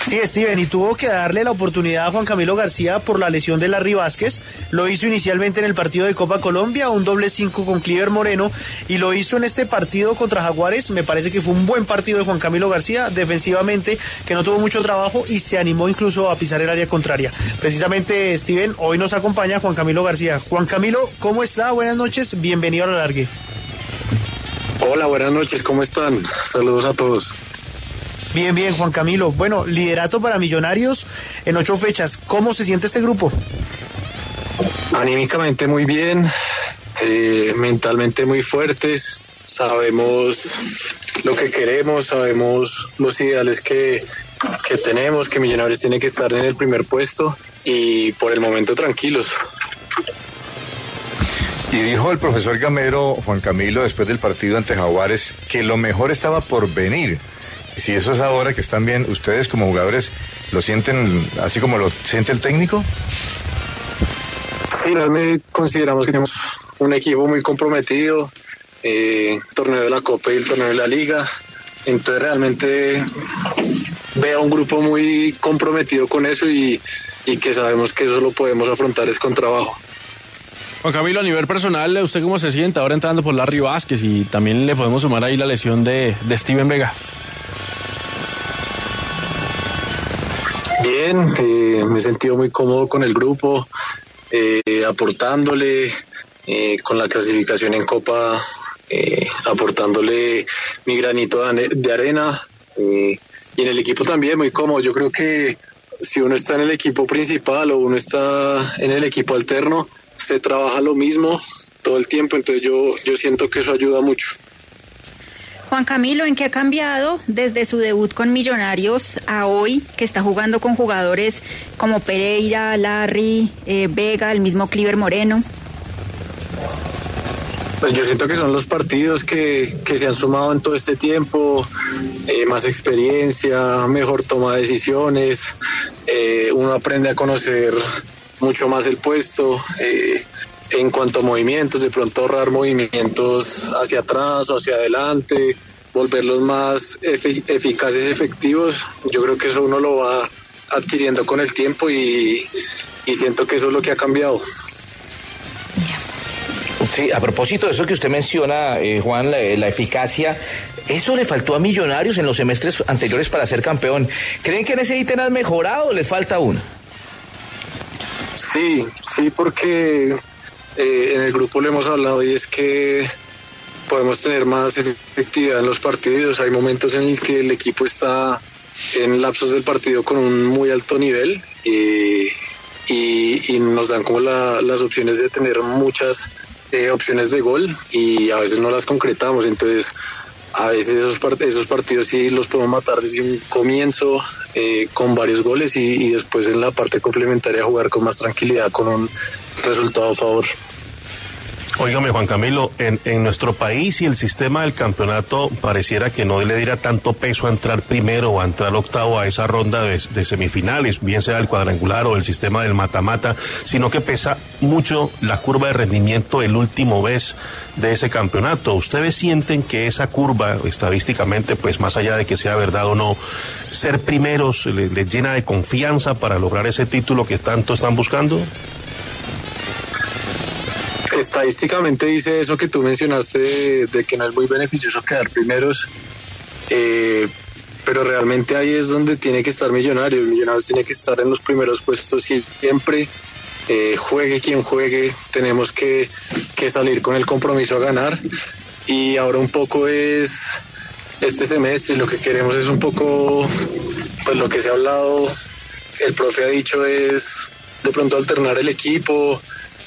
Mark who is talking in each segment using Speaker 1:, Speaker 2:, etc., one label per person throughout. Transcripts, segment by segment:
Speaker 1: Sí, Steven, y tuvo que darle la oportunidad a Juan Camilo García por la lesión de Larry Vázquez. Lo hizo inicialmente en el partido de Copa Colombia, un doble cinco con Cliver Moreno, y lo hizo en este partido contra Jaguares. Me parece que fue un buen partido de Juan Camilo García, defensivamente, que no tuvo mucho trabajo y se animó incluso a pisar el área contraria. Precisamente, Steven, hoy nos acompaña Juan Camilo García. Juan Camilo, ¿cómo está? Buenas noches, bienvenido a la largue.
Speaker 2: Hola, buenas noches, ¿cómo están? Saludos a todos.
Speaker 1: Bien, bien, Juan Camilo. Bueno, liderato para Millonarios en ocho fechas. ¿Cómo se siente este grupo?
Speaker 2: Anímicamente muy bien, eh, mentalmente muy fuertes. Sabemos lo que queremos, sabemos los ideales que, que tenemos, que Millonarios tiene que estar en el primer puesto y por el momento tranquilos.
Speaker 3: Y dijo el profesor Gamero, Juan Camilo, después del partido ante Jaguares, que lo mejor estaba por venir si eso es ahora que están bien, ¿ustedes como jugadores lo sienten así como lo siente el técnico?
Speaker 2: Sí, consideramos que tenemos un equipo muy comprometido, eh, torneo de la Copa y el torneo de la Liga. Entonces realmente veo un grupo muy comprometido con eso y, y que sabemos que eso lo podemos afrontar es con trabajo.
Speaker 4: Juan Camilo, a nivel personal, ¿usted cómo se siente ahora entrando por Larry Vázquez? Y también le podemos sumar ahí la lesión de, de Steven Vega.
Speaker 2: Bien, eh, me he sentido muy cómodo con el grupo, eh, aportándole eh, con la clasificación en Copa, aportándole mi granito de arena y en el equipo también muy cómodo. Yo creo que si uno está en el equipo principal o uno está en el equipo alterno, se trabaja lo mismo todo el tiempo, entonces yo, yo siento que eso ayuda mucho.
Speaker 5: Juan Camilo, ¿en qué ha cambiado desde su debut con Millonarios a hoy, que está jugando con jugadores como Pereira, Larry, eh, Vega, el mismo Cliver Moreno?
Speaker 2: Pues yo siento que son los partidos que, se han sumado en todo este tiempo, eh, más experiencia, mejor toma de decisiones, eh, uno aprende a conocer mucho más el puesto. En cuanto a movimientos, de pronto ahorrar movimientos hacia atrás o hacia adelante, volverlos más eficaces y efectivos, yo creo que eso uno lo va adquiriendo con el tiempo y, siento que eso es lo que ha cambiado.
Speaker 6: Sí, a propósito de eso que usted menciona, eh, Juan, la, la, eficacia, eso le faltó a Millonarios en los semestres anteriores para ser campeón. ¿Creen que en ese ítem han mejorado o les falta uno?
Speaker 2: Sí, sí, porque eh, en el grupo le hemos hablado y es que podemos tener más efectividad en los partidos. Hay momentos en los que el equipo está en lapsos del partido con un muy alto nivel y, nos dan como las opciones de tener muchas eh, opciones de gol y a veces no las concretamos. Entonces, a veces esos, esos partidos sí los podemos matar desde un comienzo eh, con varios goles y, y, después en la parte complementaria jugar con más tranquilidad, con un resultado a favor.
Speaker 7: Óigame, Juan Camilo, en, en, nuestro país y el sistema del campeonato pareciera que no le diera tanto peso a entrar primero o a entrar octavo a esa ronda de, semifinales, bien sea el cuadrangular o el sistema del mata-mata, sino que pesa mucho la curva de rendimiento el último vez de ese campeonato. ¿Ustedes sienten que esa curva, estadísticamente, pues más allá de que sea verdad o no, ser primeros les llena de confianza para lograr ese título que tanto están buscando?
Speaker 2: Estadísticamente dice eso que tú mencionaste de, que no es muy beneficioso quedar primeros, eh, pero realmente ahí es donde tiene que estar Millonarios. Millonarios tiene que estar en los primeros puestos siempre. Eh, juegue quien juegue, tenemos que, que salir con el compromiso a ganar. Y ahora un poco es este semestre, lo que queremos es un poco, pues lo que se ha hablado, el profe ha dicho es de pronto alternar el equipo,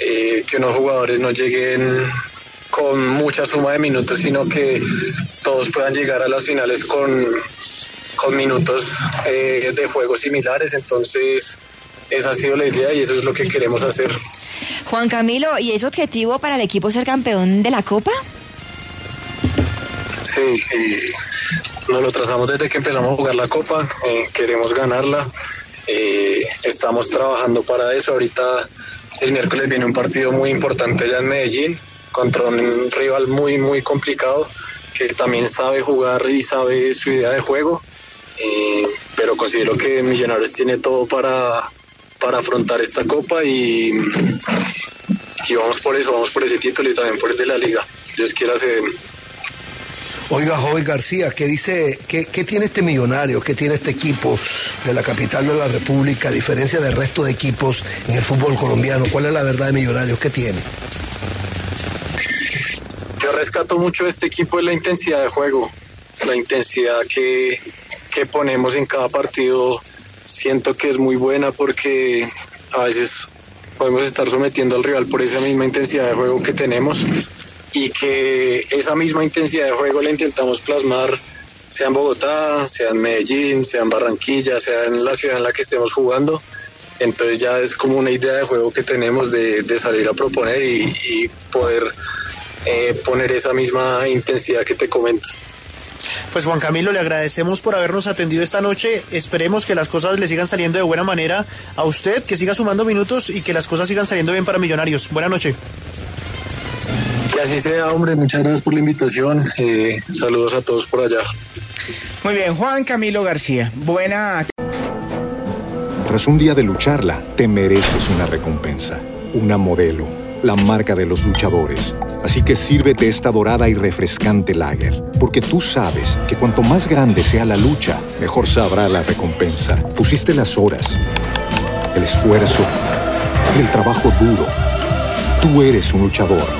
Speaker 2: eh, que unos jugadores no lleguen con mucha suma de minutos, sino que todos puedan llegar a las finales con, con minutos eh, de juego similares, entonces esa ha sido la idea y eso es lo que queremos hacer.
Speaker 8: Juan Camilo, ¿y es objetivo para el equipo ser campeón de la Copa?
Speaker 2: Sí, nos lo trazamos desde que empezamos a jugar la Copa, eh, queremos ganarla, eh, estamos trabajando para eso, ahorita el miércoles viene un partido muy importante ya en Medellín contra un rival muy, muy complicado que también sabe jugar y sabe su idea de juego, pero considero que Millonarios tiene todo para, para afrontar esta copa y, y vamos por eso, vamos por ese título y también por el de la liga. Dios quiera se
Speaker 9: Oiga, Joven García, ¿qué dice, qué, tiene este millonario, qué tiene este equipo de la capital de la República, a diferencia del resto de equipos en el fútbol colombiano? ¿Cuál es la verdad de Millonarios? ¿Qué tiene?
Speaker 2: Yo rescato mucho este equipo de la intensidad de juego, la intensidad que, que ponemos en cada partido. Siento que es muy buena porque a veces podemos estar sometiendo al rival por esa misma intensidad de juego que tenemos y que esa misma intensidad de juego la intentamos plasmar sea en Bogotá, sea en Medellín, sea en Barranquilla, sea en la ciudad en la que estemos jugando. Entonces ya es como una idea de juego que tenemos de, de salir a proponer y, poder eh, poner esa misma intensidad que te comento.
Speaker 1: Pues Juan Camilo, le agradecemos por habernos atendido esta noche. Esperemos que las cosas le sigan saliendo de buena manera a usted, que siga sumando minutos y que las cosas sigan saliendo bien para Millonarios. Buenas noches.
Speaker 2: Que así sea, hombre. Muchas gracias por la invitación. Eh, saludos a todos por allá.
Speaker 10: Muy bien, Juan Camilo García. Buena.
Speaker 11: Tras un día de lucharla, te mereces una recompensa, una modelo, la marca de los luchadores. Así que sírvete esta dorada y refrescante lager, porque tú sabes que cuanto más grande sea la lucha, mejor sabrá la recompensa. Pusiste las horas, el esfuerzo, el trabajo duro. Tú eres un luchador